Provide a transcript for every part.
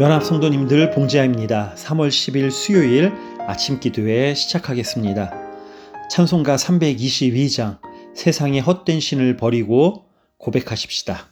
연합 성도님들 봉지아입니다. 3월 10일 수요일 아침 기도회 시작하겠습니다. 찬송가 322장 세상의 헛된 신을 버리고 고백하십시다.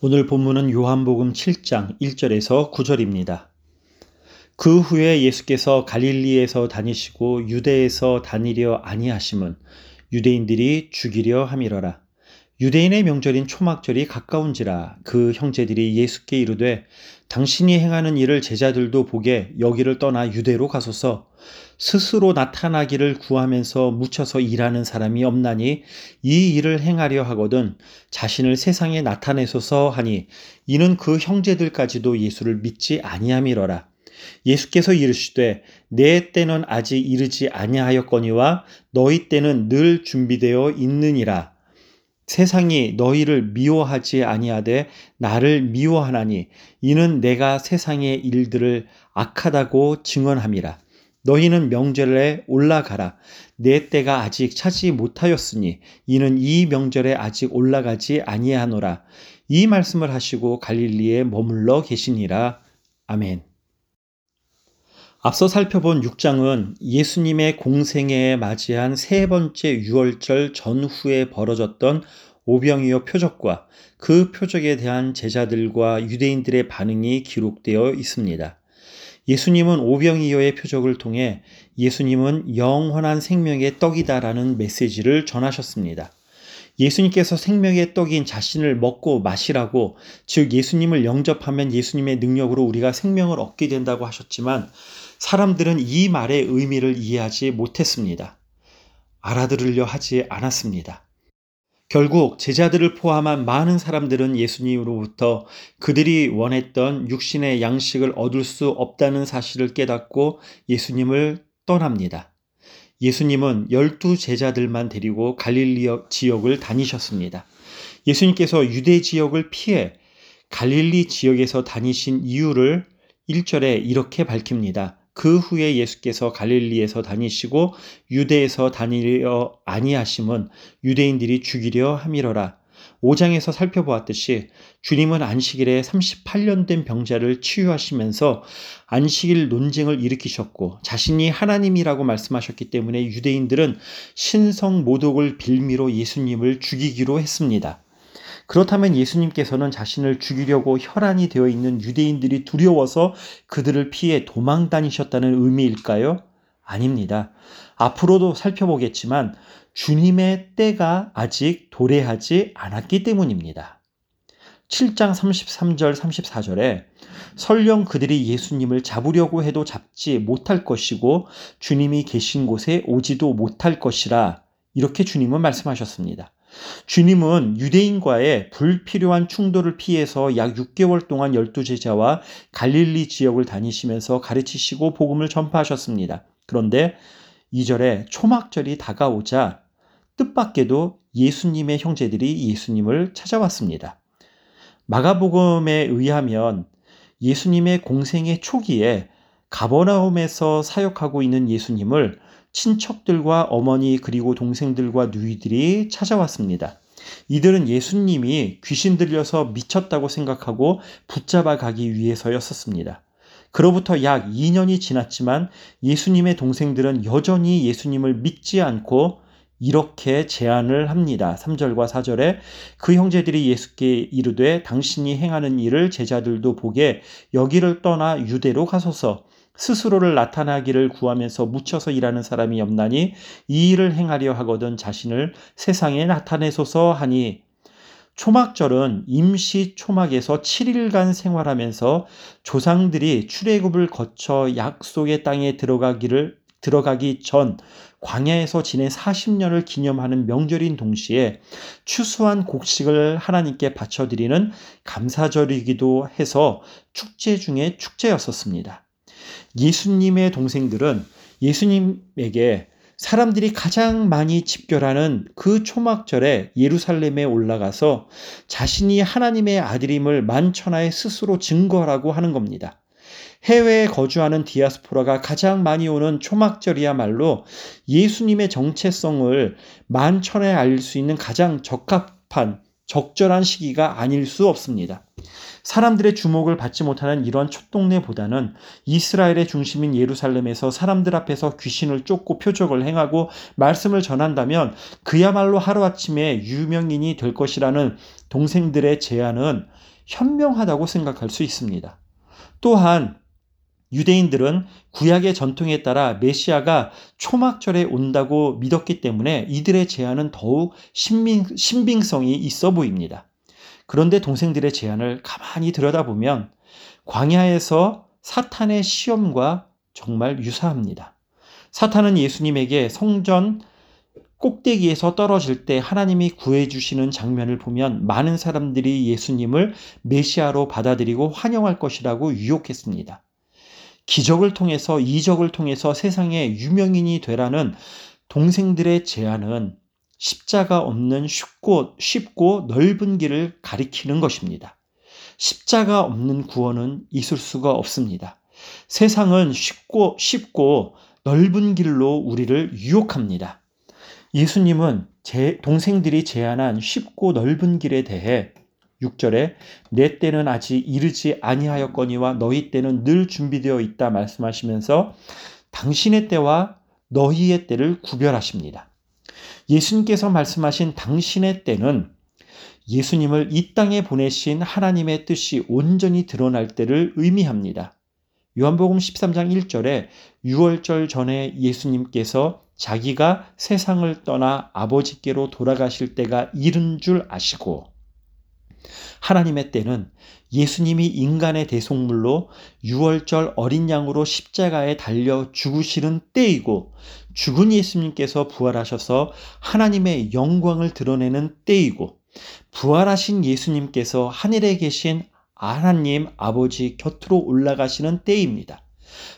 오늘 본문은 요한복음 7장 1절에서 9절입니다. 그 후에 예수께서 갈릴리에서 다니시고 유대에서 다니려 아니하심은 유대인들이 죽이려 함이러라. 유대인의 명절인 초막절이 가까운지라 그 형제들이 예수께 이르되 당신이 행하는 일을 제자들도 보게 여기를 떠나 유대로 가소서 스스로 나타나기를 구하면서 묻혀서 일하는 사람이 없나니 이 일을 행하려 하거든 자신을 세상에 나타내소서 하니 이는 그 형제들까지도 예수를 믿지 아니함이러라 예수께서 이르시되 내 때는 아직 이르지 아니하였거니와 너희 때는 늘 준비되어 있느니라 세상이 너희를 미워하지 아니하되 나를 미워하나니 이는 내가 세상의 일들을 악하다고 증언함이라. 너희는 명절에 올라가라. 내 때가 아직 차지 못하였으니 이는 이 명절에 아직 올라가지 아니하노라. 이 말씀을 하시고 갈릴리에 머물러 계시니라. 아멘. 앞서 살펴본 6장은 예수님의 공생애에 맞이한 세 번째 유월절 전후에 벌어졌던 오병이어 표적과 그 표적에 대한 제자들과 유대인들의 반응이 기록되어 있습니다. 예수님은 오병이어의 표적을 통해 예수님은 영원한 생명의 떡이다라는 메시지를 전하셨습니다. 예수님께서 생명의 떡인 자신을 먹고 마시라고 즉 예수님을 영접하면 예수님의 능력으로 우리가 생명을 얻게 된다고 하셨지만 사람들은 이 말의 의미를 이해하지 못했습니다. 알아들으려 하지 않았습니다. 결국 제자들을 포함한 많은 사람들은 예수님으로부터 그들이 원했던 육신의 양식을 얻을 수 없다는 사실을 깨닫고 예수님을 떠납니다. 예수님은 열두 제자들만 데리고 갈릴리 지역을 다니셨습니다. 예수님께서 유대 지역을 피해 갈릴리 지역에서 다니신 이유를 1절에 이렇게 밝힙니다. 그 후에 예수께서 갈릴리에서 다니시고 유대에서 다니려 아니하심은 유대인들이 죽이려 함이러라. 5장에서 살펴보았듯이 주님은 안식일에 38년 된 병자를 치유하시면서 안식일 논쟁을 일으키셨고 자신이 하나님이라고 말씀하셨기 때문에 유대인들은 신성 모독을 빌미로 예수님을 죽이기로 했습니다. 그렇다면 예수님께서는 자신을 죽이려고 혈안이 되어 있는 유대인들이 두려워서 그들을 피해 도망 다니셨다는 의미일까요? 아닙니다. 앞으로도 살펴보겠지만 주님의 때가 아직 도래하지 않았기 때문입니다. 7장 33절 34절에 설령 그들이 예수님을 잡으려고 해도 잡지 못할 것이고 주님이 계신 곳에 오지도 못할 것이라 이렇게 주님은 말씀하셨습니다. 주님은 유대인과의 불필요한 충돌을 피해서 약 6개월 동안 열두 제자와 갈릴리 지역을 다니시면서 가르치시고 복음을 전파하셨습니다. 그런데 2절에 초막절이 다가오자 뜻밖에도 예수님의 형제들이 예수님을 찾아왔습니다. 마가복음에 의하면 예수님의 공생의 초기에 가버나움에서 사역하고 있는 예수님을 친척들과 어머니 그리고 동생들과 누이들이 찾아왔습니다. 이들은 예수님이 귀신 들려서 미쳤다고 생각하고 붙잡아 가기 위해서였었습니다. 그로부터 약 2년이 지났지만 예수님의 동생들은 여전히 예수님을 믿지 않고 이렇게 제안을 합니다. 3절과 4절에 그 형제들이 예수께 이르되 당신이 행하는 일을 제자들도 보게 여기를 떠나 유대로 가소서 스스로를 나타나기를 구하면서 묻혀서 일하는 사람이 없나니 이 일을 행하려 하거든 자신을 세상에 나타내소서 하니 초막절은 임시 초막에서 7일간 생활하면서 조상들이 출애굽을 거쳐 약속의 땅에 들어가기를 들어가기 전 광야에서 지낸 40년을 기념하는 명절인 동시에 추수한 곡식을 하나님께 바쳐드리는 감사절이기도 해서 축제 중에 축제였었습니다. 예수님의 동생들은 예수님에게 사람들이 가장 많이 집결하는 그 초막절에 예루살렘에 올라가서 자신이 하나님의 아들임을 만천하에 스스로 증거하라고 하는 겁니다. 해외에 거주하는 디아스포라가 가장 많이 오는 초막절이야말로 예수님의 정체성을 만천에 알릴 수 있는 가장 적합한 적절한 시기가 아닐 수 없습니다. 사람들의 주목을 받지 못하는 이런 촛동네보다는 이스라엘의 중심인 예루살렘에서 사람들 앞에서 귀신을 쫓고 표적을 행하고 말씀을 전한다면 그야말로 하루아침에 유명인이 될 것이라는 동생들의 제안은 현명하다고 생각할 수 있습니다. 또한 유대인들은 구약의 전통에 따라 메시아가 초막절에 온다고 믿었기 때문에 이들의 제안은 더욱 신빙, 신빙성이 있어 보입니다. 그런데 동생들의 제안을 가만히 들여다보면 광야에서 사탄의 시험과 정말 유사합니다. 사탄은 예수님에게 성전 꼭대기에서 떨어질 때 하나님이 구해주시는 장면을 보면 많은 사람들이 예수님을 메시아로 받아들이고 환영할 것이라고 유혹했습니다. 기적을 통해서 이적을 통해서 세상의 유명인이 되라는 동생들의 제안은 십자가 없는 쉽고 쉽고 넓은 길을 가리키는 것입니다. 십자가 없는 구원은 있을 수가 없습니다. 세상은 쉽고 쉽고 넓은 길로 우리를 유혹합니다. 예수님은 제 동생들이 제안한 쉽고 넓은 길에 대해 6절에 내 때는 아직 이르지 아니하였거니와 너희 때는 늘 준비되어 있다 말씀하시면서 당신의 때와 너희의 때를 구별하십니다. 예수님께서 말씀하신 당신의 때는 예수님을 이 땅에 보내신 하나님의 뜻이 온전히 드러날 때를 의미합니다. 요한복음 13장 1절에 6월절 전에 예수님께서 자기가 세상을 떠나 아버지께로 돌아가실 때가 이른 줄 아시고 하나님의 때는 예수님이 인간의 대속물로 6월절 어린 양으로 십자가에 달려 죽으시는 때이고 죽은 예수님께서 부활하셔서 하나님의 영광을 드러내는 때이고 부활하신 예수님께서 하늘에 계신 하나님 아버지 곁으로 올라가시는 때입니다.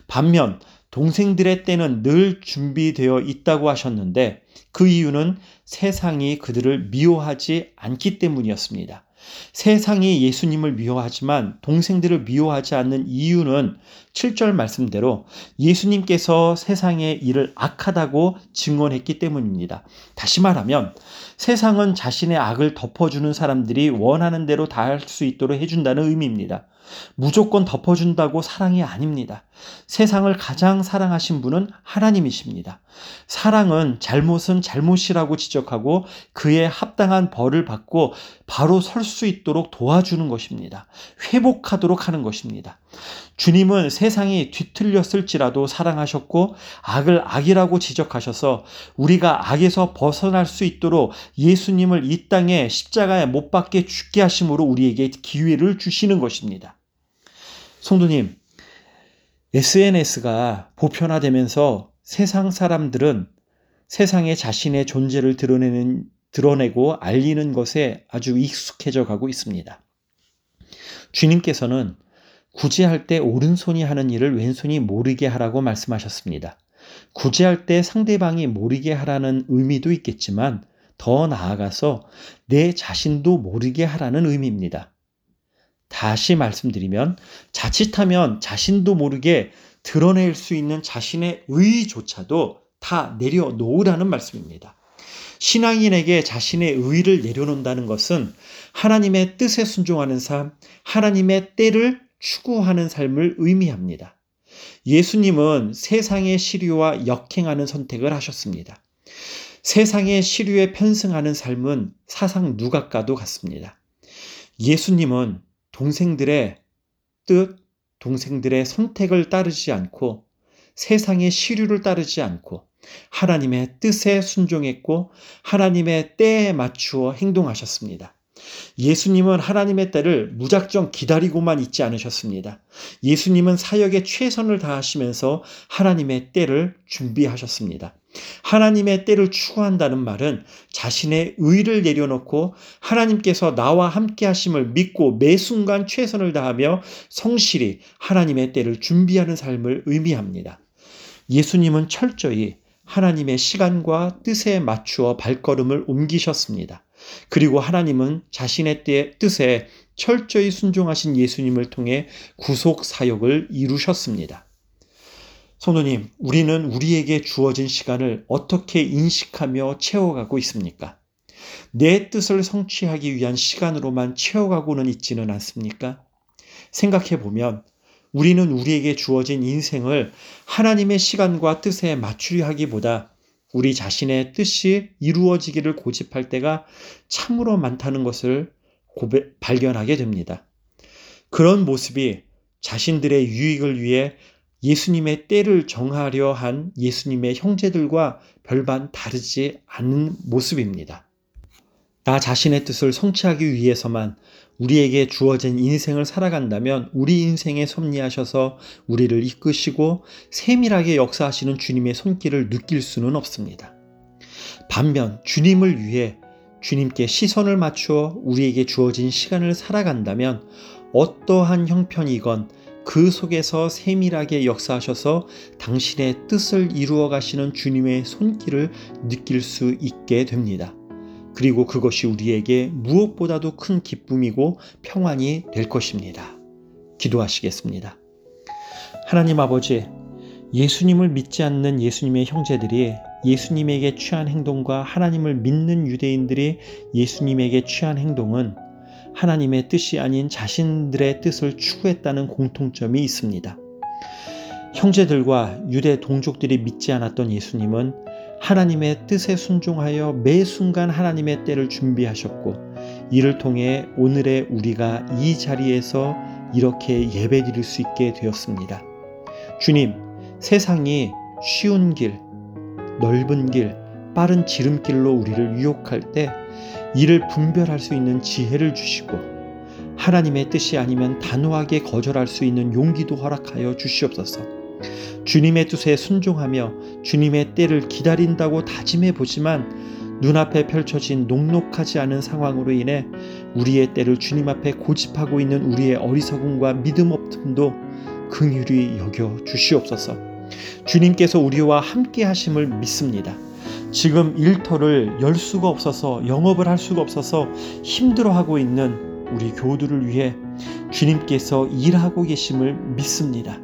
반면 동생들의 때는 늘 준비되어 있다고 하셨는데 그 이유는 세상이 그들을 미워하지 않기 때문이었습니다. 세상이 예수님을 미워하지만 동생들을 미워하지 않는 이유는 7절 말씀대로 예수님께서 세상의 일을 악하다고 증언했기 때문입니다. 다시 말하면 세상은 자신의 악을 덮어주는 사람들이 원하는 대로 다 할 수 있도록 해준다는 의미입니다. 무조건 덮어준다고 사랑이 아닙니다. 세상을 가장 사랑하신 분은 하나님이십니다. 사랑은 잘못은 잘못이라고 지적하고 그에 합당한 벌을 받고 바로 설 수 있도록 도와주는 것입니다. 회복하도록 하는 것입니다. 주님은 세상이 뒤틀렸을지라도 사랑하셨고 악을 악이라고 지적하셔서 우리가 악에서 벗어날 수 있도록 예수님을 이 땅에 십자가에 못 박게 죽게 하심으로 우리에게 기회를 주시는 것입니다. 성도님, SNS가 보편화되면서 세상 사람들은 세상에 자신의 존재를 드러내는, 드러내고 알리는 것에 아주 익숙해져 가고 있습니다. 주님께서는 구제할 때 오른손이 하는 일을 왼손이 모르게 하라고 말씀하셨습니다. 구제할 때 상대방이 모르게 하라는 의미도 있겠지만 더 나아가서 내 자신도 모르게 하라는 의미입니다. 다시 말씀드리면 자칫하면 자신도 모르게 드러낼 수 있는 자신의 의조차도 다 내려놓으라는 말씀입니다. 신앙인에게 자신의 의를 내려놓는다는 것은 하나님의 뜻에 순종하는 삶, 하나님의 때를 추구하는 삶을 의미합니다. 예수님은 세상의 시류와 역행하는 선택을 하셨습니다. 세상의 시류에 편승하는 삶은 사상 누각과도 같습니다. 예수님은 동생들의 뜻, 동생들의 선택을 따르지 않고 세상의 시류를 따르지 않고 하나님의 뜻에 순종했고 하나님의 때에 맞추어 행동하셨습니다. 예수님은 하나님의 때를 무작정 기다리고만 있지 않으셨습니다. 예수님은 사역에 최선을 다하시면서 하나님의 때를 준비하셨습니다. 하나님의 때를 추구한다는 말은 자신의 의를 내려놓고 하나님께서 나와 함께 하심을 믿고 매 순간 최선을 다하며 성실히 하나님의 때를 준비하는 삶을 의미합니다. 예수님은 철저히 하나님의 시간과 뜻에 맞추어 발걸음을 옮기셨습니다. 그리고 하나님은 자신의 뜻에 철저히 순종하신 예수님을 통해 구속 사역을 이루셨습니다. 성도님, 우리는 우리에게 주어진 시간을 어떻게 인식하며 채워가고 있습니까? 내 뜻을 성취하기 위한 시간으로만 채워가고는 있지는 않습니까? 생각해 보면 우리는 우리에게 주어진 인생을 하나님의 시간과 뜻에 맞추려 하기보다 우리 자신의 뜻이 이루어지기를 고집할 때가 참으로 많다는 것을 고배, 발견하게 됩니다. 그런 모습이 자신들의 유익을 위해 예수님의 때를 정하려 한 예수님의 형제들과 별반 다르지 않은 모습입니다. 나 자신의 뜻을 성취하기 위해서만 우리에게 주어진 인생을 살아간다면 우리 인생에 섭리하셔서 우리를 이끄시고 세밀하게 역사하시는 주님의 손길을 느낄 수는 없습니다. 반면 주님을 위해 주님께 시선을 맞추어 우리에게 주어진 시간을 살아간다면 어떠한 형편이건 그 속에서 세밀하게 역사하셔서 당신의 뜻을 이루어 가시는 주님의 손길을 느낄 수 있게 됩니다. 그리고 그것이 우리에게 무엇보다도 큰 기쁨이고 평안이 될 것입니다. 기도하시겠습니다. 하나님 아버지, 예수님을 믿지 않는 예수님의 형제들이 예수님에게 취한 행동과 하나님을 믿는 유대인들이 예수님에게 취한 행동은 하나님의 뜻이 아닌 자신들의 뜻을 추구했다는 공통점이 있습니다. 형제들과 유대 동족들이 믿지 않았던 예수님은 하나님의 뜻에 순종하여 매 순간 하나님의 때를 준비하셨고 이를 통해 오늘의 우리가 이 자리에서 이렇게 예배 드릴 수 있게 되었습니다. 주님, 세상이 쉬운 길, 넓은 길, 빠른 지름길로 우리를 유혹할 때 이를 분별할 수 있는 지혜를 주시고 하나님의 뜻이 아니면 단호하게 거절할 수 있는 용기도 허락하여 주시옵소서. 주님의 뜻에 순종하며 주님의 때를 기다린다고 다짐해 보지만 눈앞에 펼쳐진 녹록하지 않은 상황으로 인해 우리의 때를 주님 앞에 고집하고 있는 우리의 어리석음과 믿음 없음도 긍휼히 여겨 주시옵소서. 주님께서 우리와 함께 하심을 믿습니다. 지금 일터를 열 수가 없어서 영업을 할 수가 없어서 힘들어하고 있는 우리 교우들을 위해 주님께서 일하고 계심을 믿습니다.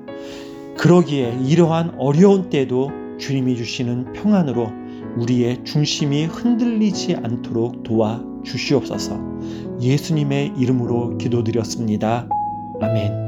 그러기에 이러한 어려운 때도 주님이 주시는 평안으로 우리의 중심이 흔들리지 않도록 도와 주시옵소서. 예수님의 이름으로 기도드렸습니다. 아멘.